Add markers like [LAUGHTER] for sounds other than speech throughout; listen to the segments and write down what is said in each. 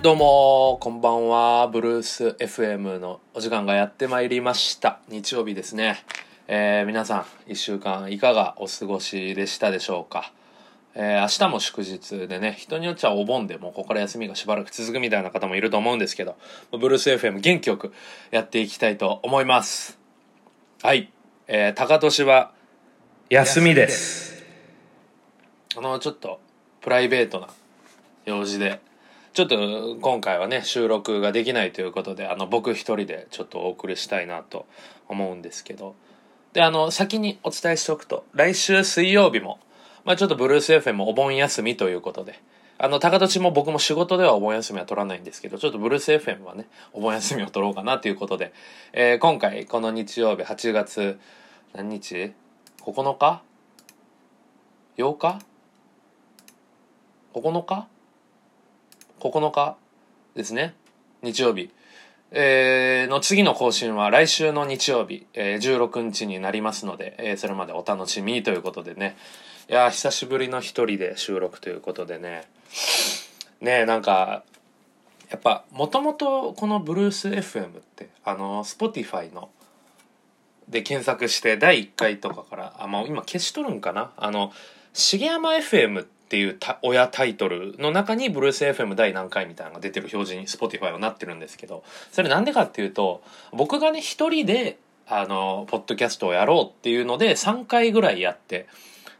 どうもこんばんは。ブルース FM のお時間がやってまいりました。日曜日ですね、えー、皆さん1週間いかがお過ごしでしたでしょうか、えー、明日も祝日でね人によっちゃお盆でもうここから休みがしばらく続くみたいな方もいると思うんですけどブルース FM 元気よくやっていきたいと思います。はい、えー、高年は休みです。あのちょっとプライベートな用事でちょっと今回はね収録ができないということであの僕一人でちょっとお送りしたいなと思うんですけどであの先にお伝えしておくと来週水曜日も、まあ、ちょっとブルース FM お盆休みということであの高土も僕も仕事ではお盆休みは取らないんですけどちょっとブルース FM はねお盆休みを取ろうかなということで、えー、今回この日曜日8月何日 ?9 日 ?8 日 ?9 日？9日ですね。日曜日、えー、の次の更新は来週の日曜日、えー、16日になりますので、えー、それまでお楽しみということでね。いや久しぶりの一人で収録ということでね。ねなんかやっぱもともとこのブルース FM ってあの Spotify ので検索して第1回とかからあ、まあ、今消しとるんかな？あの重山 FM ってっていう親タイトルの中にブルース FM 第何回みたいなのが出てる表示に Spotify はなってるんですけどそれなんでかっていうと僕がね一人であのポッドキャストをやろうっていうので3回ぐらいやって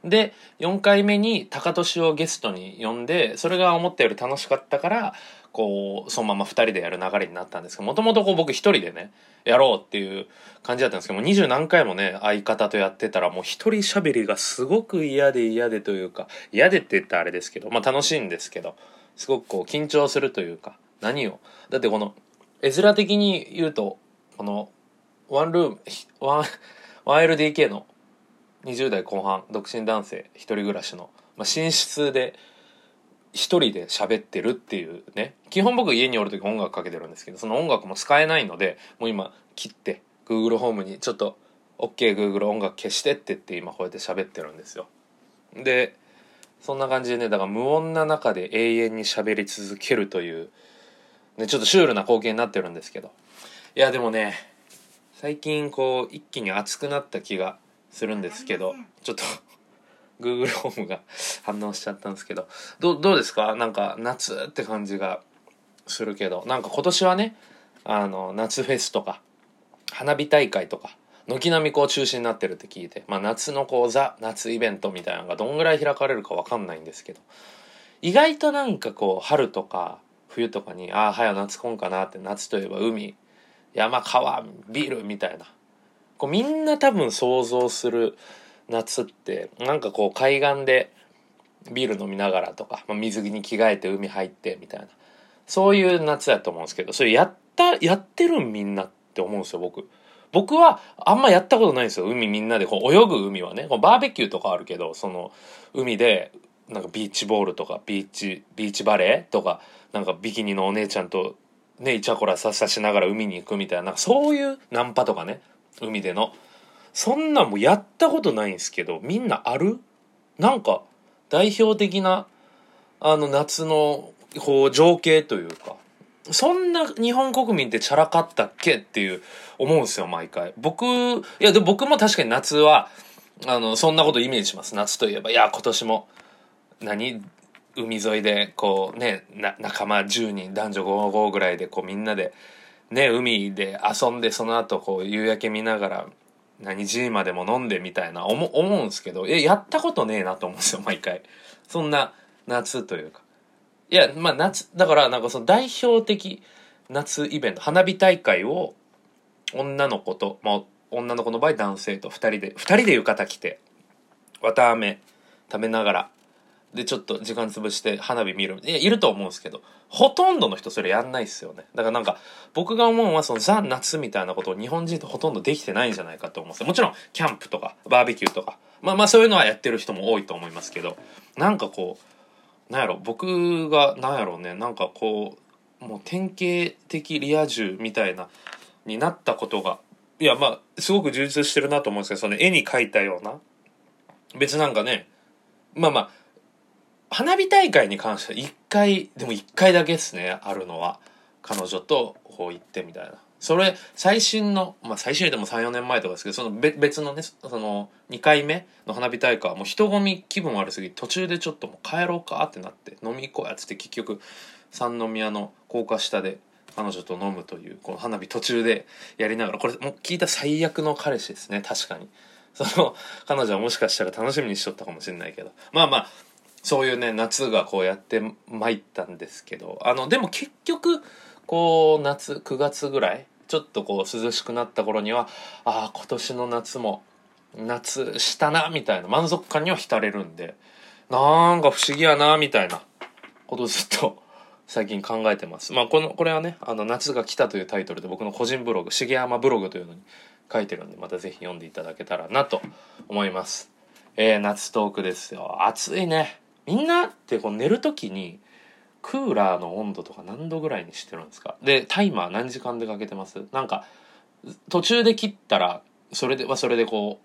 で4回目に高俊をゲストに呼んでそれが思ったより楽しかったからこうそのまま2人でやる流れになったんですけどもともと僕1人でねやろうっていう感じだったんですけども二十何回もね相方とやってたらもう一人喋りがすごく嫌で嫌でというか嫌でって言ったらあれですけどまあ楽しいんですけどすごくこう緊張するというか何をだってこの絵面的に言うとこのワンルームワン 1LDK の20代後半独身男性一人暮らしの、まあ、寝室で一人で喋ってるっていうね。基本僕家におる時音楽かけてるんですけどその音楽も使えないのでもう今切って Google ホームにちょっと OKGoogle、音楽消してって言って今こうやって喋ってるんですよ。でそんな感じでねだから無音な中で永遠に喋り続けるという、ね、ちょっとシュールな光景になってるんですけど。いやでもね最近こう一気に熱くなった気がするんですけどちょっと [LAUGHS] Google ホームが反応しちゃったんですけどどどうですか？なんか夏って感じがするけどなんか今年はねあの夏フェスとか花火大会とか軒並みこう中止になってるって聞いて、まあ、夏のこうザ夏イベントみたいなのがどんぐらい開かれるか分かんないんですけど意外となんかこう春とか冬とかにああ早夏来んかなって夏といえば海山川ビールみたいなこうみんな多分想像する夏ってなんかこう海岸でビール飲みながらとか、まあ、水着に着替えて海入ってみたいな。そういう夏やと思うんですけどそれやったやってるんみんなって思うんですよ僕。僕はあんまやったことないんですよ海みんなで。こう泳ぐ海はね。こうバーベキューとかあるけどその海でなんかビーチボールとかビーチビーチバレーとかなんかビキニのお姉ちゃんとねイチャコラささしながら海に行くみたいな。なんかそういうナンパとかね。海での。そんなんもやったことないんですけどみんなある？なんか代表的なあの夏のこう情景というか。そんな日本国民ってチャラかったっけ？っていう思うんですよ毎回。僕いやでも僕も確かに夏はあのそんなことイメージします。夏といえばいや今年も何？海沿いでこうね仲間10人男女55ぐらいでこうみんなでね海で遊んでその後こう夕焼け見ながら何時までも飲んでみたいな思思うんですけどえやったことねえなと思うんですよ毎回。そんな夏というか。いやまあ夏だからなんかその代表的夏イベント花火大会を女の子と、まあ、女の子の場合男性と2人で2人で浴衣着て綿あめ食べながらでちょっと時間潰して花火見るいやいると思うんですけどほとんどの人それやんないっすよね。だからなんか僕が思うのはそのザ・夏みたいなことを日本人ってほとんどできてないんじゃないかと思うんですもちろんキャンプとかバーベキューとか。まあまあそういうのはやってる人も多いと思いますけどなんかこうなんやろ僕がなんやろうねなんかこうもう典型的リア充みたいなになったことがいやまあすごく充実してるなと思うんですけどその絵に描いたような。別なんかねまあまあ花火大会に関しては1回でも1回だけですねあるのは。彼女とこう行ってみたいな。それ最新のまあ最新でも34年前とかですけどその別のねその2回目の花火大会はもう人混み気分悪すぎ途中でちょっともう帰ろうかってなって飲み行こうやつって結局三宮の高架下で彼女と飲むというこの花火途中でやりながらこれもう聞いた最悪の彼氏ですね確かに。その彼女はもしかしたら楽しみにしとったかもしれないけど。まあまあそういうね夏がこうやってまいったんですけどあのでも結局こう夏9月ぐらいちょっとこう涼しくなった頃にはああ今年の夏も夏したなみたいな満足感には浸れるんでなんか不思議やなみたいなことずっと最近考えてます。まあこのこれはねあの夏が来たというタイトルで僕の個人ブログ重山ブログというのに書いてるんでまた是非読んでいただけたらなと思います。えー、夏トークですよ暑いねみんなってこう寝る時にクーラーの温度とか何度ぐらいにしてるんですか？でタイマー何時間でかけてます？なんか途中で切ったらそれではそれでこ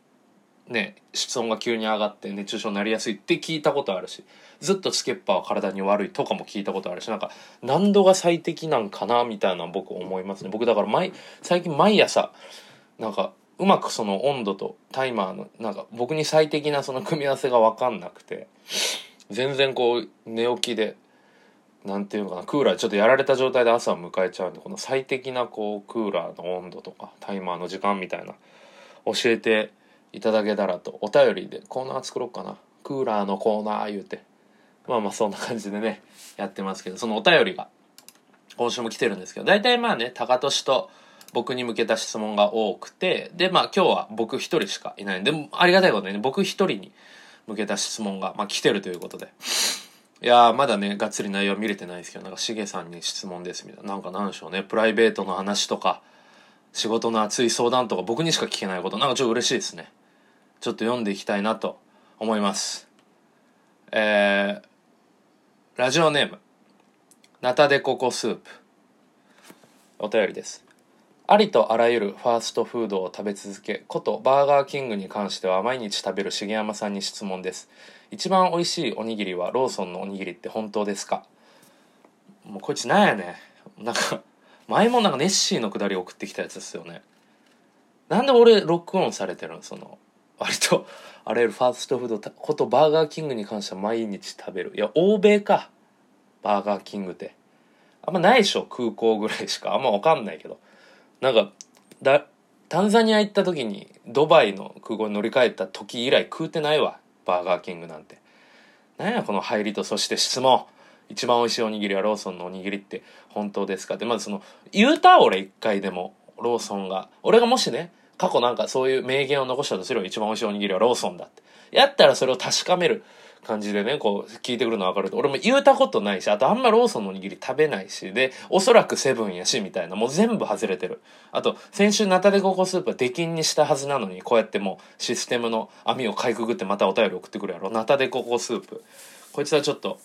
うね室温が急に上がって熱中症になりやすいって聞いたことあるしずっとつけっぱは体に悪いとかも聞いたことあるしなんか何度が最適なんかなみたいな僕思いますね。僕だから毎最近毎朝なんかうまくその温度とタイマーのなんか僕に最適なその組み合わせが分かんなくて全然こう寝起きで何ていうのかなクーラーちょっとやられた状態で朝を迎えちゃうんでこの最適なこうクーラーの温度とかタイマーの時間みたいな教えていただけたらとお便りでコーナー作ろうかな。クーラーのコーナー言うて。まあまあそんな感じでねやってますけどそのお便りが今週も来てるんですけど大体まあね高俊と僕に向けた質問が多くてでまあ今日は僕一人しかいないんでありがたいことにね僕一人に向けた質問が、まあ、来てるということで。いやまだね、がっつり内容見れてないですけど、なんか、しげさんに質問ですみたいな。なんかなんでしょうね、プライベートの話とか、仕事の熱い相談とか、僕にしか聞けないこと、なんかちょっと嬉しいですね。ちょっと読んでいきたいなと思います。えー、ラジオネーム、ナタデココスープ。お便りです。ありとあらゆるファーストフードを食べ続けことバーガーキングに関しては毎日食べる重山さんに質問です。一番美味しいおにぎりはローソンのおにぎりって本当ですか？もうこいつなんやねなんか前もなんかネッシーのくだり送ってきたやつですよね。なんで俺ロックオンされてるの？その割とあらゆるファーストフードことバーガーキングに関しては毎日食べる。いや欧米か。バーガーキングって。あんまないでしょ空港ぐらいしか。あんま分かんないけど。なんかだタンザニア行った時にドバイの空港に乗り換えた時以来食うてないわバーガーキングなんて。なんやこの入りとそして質問一番美味しいおにぎりはローソンのおにぎりって本当ですか？ってまずその言うた俺一回でもローソンが俺がもしね過去なんかそういう名言を残したとすれば一番美味しいおにぎりはローソンだって。やったらそれを確かめる。感じでね、こう、聞いてくるの分かると。俺も言うたことないし、あとあんまローソンのおにぎり食べないし、で、おそらくセブンやし、みたいな、もう全部外れてる。あと、先週ナタデココスープは出禁にしたはずなのに、こうやってもうシステムの網をかいくぐってまたお便り送ってくるやろ。ナタデココスープ。こいつはちょっと、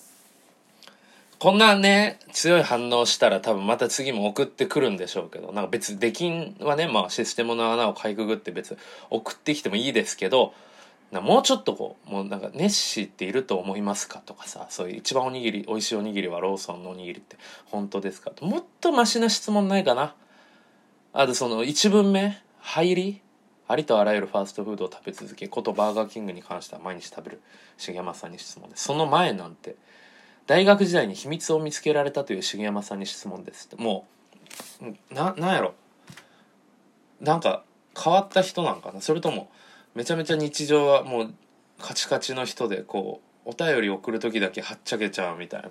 こんなね、強い反応したら多分また次も送ってくるんでしょうけど、なんか別、出禁はね、まあシステムの穴をかいくぐって別、送ってきてもいいですけど、もうちょっとこうもうなんかネッシーっていると思いますかとかさそういう一番おにぎり美味しいおにぎりはローソンのおにぎりって本当ですか？ともっとマシな質問ないかな？あとその1文目入り？ありとあらゆるファーストフードを食べ続けことバーガーキングに関しては毎日食べる重山さんに質問です。その前なんて大学時代に秘密を見つけられたという重山さんに質問ですもうななんやろ？なんか変わった人なんかな？それともめちゃめちゃ日常はもうカチカチの人でこうお便り送る時だけはっちゃけちゃうみたいな。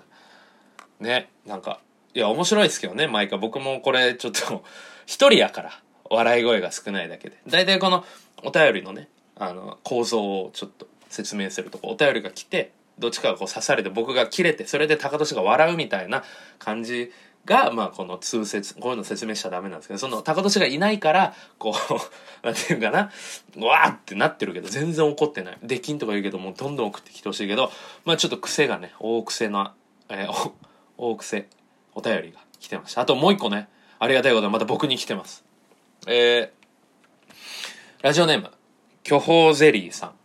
ねなんかいや面白いですけどね毎回。僕もこれちょっと一人やから笑い声が少ないだけで。大体このお便りのねあの構造をちょっと説明するとお便りが来てどっちかがこう刺されて僕が切れてそれで高俊が笑うみたいな感じが、まあ、この通説、こういうの説明しちゃダメなんですけど、その、高年がいないから、こう、[LAUGHS] なんていうかな、わーってなってるけど、全然怒ってない。できんとか言うけど、もうどんどん送ってきてほしいけど、まあちょっと癖がね、大癖な、えー、大癖、お便りが来てました。あともう一個ね、ありがたいことはまた僕に来てます。えー、ラジオネーム、巨峰ゼリーさん。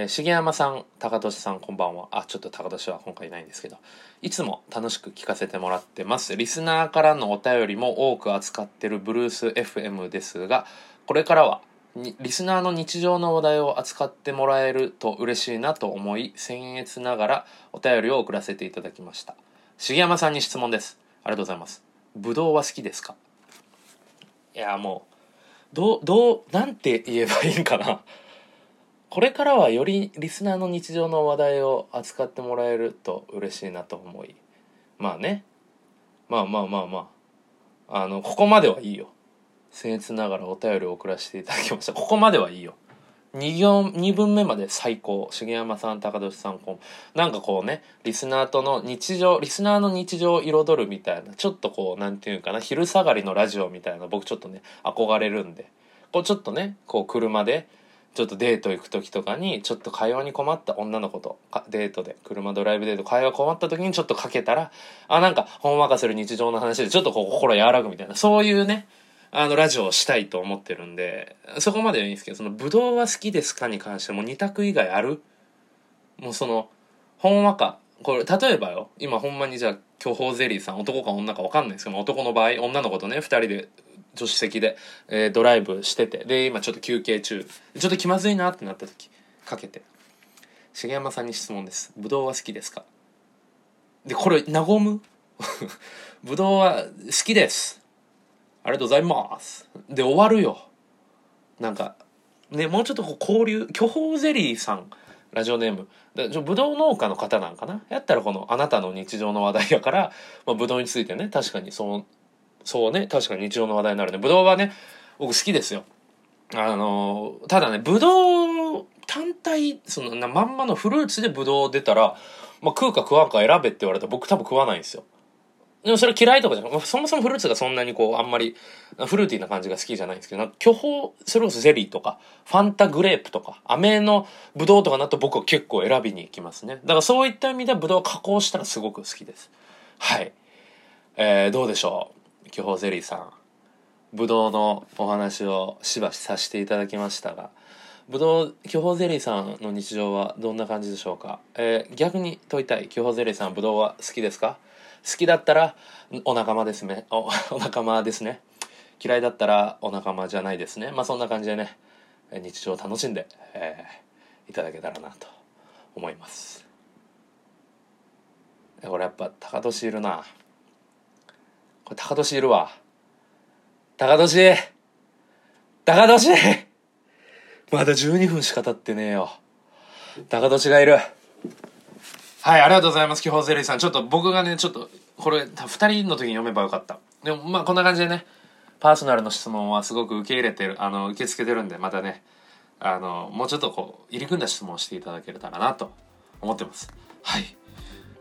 えー、重山さん高俊さんこんばんは。あちょっと高俊は今回いないんですけど。いつも楽しく聞かせてもらってます。リスナーからのお便りも多く扱ってるブルース FM ですがこれからはリスナーの日常の話題を扱ってもらえると嬉しいなと思い僭越ながらお便りを送らせていただきました。重山さんに質問です。ありがとうございます。ぶどうは好きですか？いやもうどうどうなんて言えばいいんかな。これからはよりリスナーの日常の話題を扱ってもらえると嬉しいなと思いまあね。まあまあまあまあ。あのここまではいいよ。僭越ながらお便りを送らせていただきました。ここまではいいよ。2行2分目まで最高。重山さん高俊さんなんかこうねリスナーとの日常リスナーの日常を彩るみたいなちょっとこうなんていうかな昼下がりのラジオみたいな僕ちょっとね憧れるんで。こうちょっとねこう車でちょっとデート行く時とかにちょっと会話に困った女の子とデートで車ドライブデート会話困った時にちょっとかけたらあなんかほんわかする日常の話でちょっとこう心和らぐみたいなそういうねあのラジオをしたいと思ってるんでそこまではいいんですけどそのブドウは好きですかに関しても2択以外ある？もうそのほんわかこれ例えばよ今ほんまにじゃあ巨峰ゼリーさん男か女か分かんないですけど男の場合女の子とね2人で助手席で、えー、ドライブしててで今ちょっと休憩中。ちょっと気まずいなってなった時かけて。重山さんに質問です。ブドウは好きですか？でこれ和む？ブドウは好きです。ありがとうございます。で終わるよ。なんかねもうちょっとこう交流巨峰ゼリーさん。ラジオネーム。ぶどう農家の方なんかな？やったらこのあなたの日常の話題やから、まあ、ぶどうについてね確かにそうそうね確かに日常の話題になるね。ぶどうはね僕好きですよ。あのただねぶどう単体そのまんまのフルーツでぶどう出たら、まあ、食うか食わんか選べって言われたら僕多分食わないんですよ。でもそれ嫌いとかじゃなくそもそもフルーツがそんなにこうあんまりフルーティーな感じが好きじゃないんですけど巨峰それこそゼリーとかファンタグレープとか飴のブドウとかなと僕は結構選びに行きますね。だからそういった意味ではブドウ加工したらすごく好きです。はい。えー、どうでしょう？巨峰ゼリーさんぶどうのお話をしばしさせていただきましたがぶどう巨峰ゼリーさんの日常はどんな感じでしょうか、えー、逆に問いたい。巨峰ゼリーさんぶどうは好きですか？好きだったらお仲間ですね。お [LAUGHS] お仲間ですね。嫌いだったらお仲間じゃないですね。まあそんな感じでね日常を楽しんで、えー、いただけたらなと思います。これやっぱ高年いるな。これ高年いるわ。高年高年まだ12分しか経ってねえよ。高年がいる。はい、ありがとうございます、基本ゼリーさん。ちょっと僕がね、ちょっと、これ、二人の時に読めばよかった。でも、まあ、こんな感じでね、パーソナルの質問はすごく受け入れてる、あの、受け付けてるんで、またね、あの、もうちょっとこう、入り組んだ質問をしていただけたらなと思ってます。はい。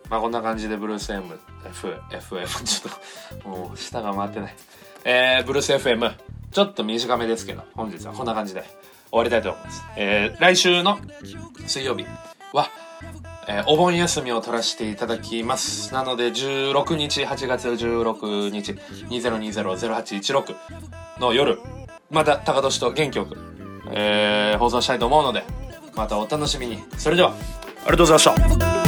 まあこんな感じでブルース M、F、FM、[LAUGHS] ちょっと、もう舌が回ってない。えー、ブルース FM、ちょっと短めですけど、本日はこんな感じで終わりたいと思います。えー、来週の水曜日は、えー、お盆休みを取らせていただきます。なので、16日、8月16日、2020-0816の夜、また高年と元気よく、えー、放送したいと思うので、またお楽しみに。それでは、ありがとうございました。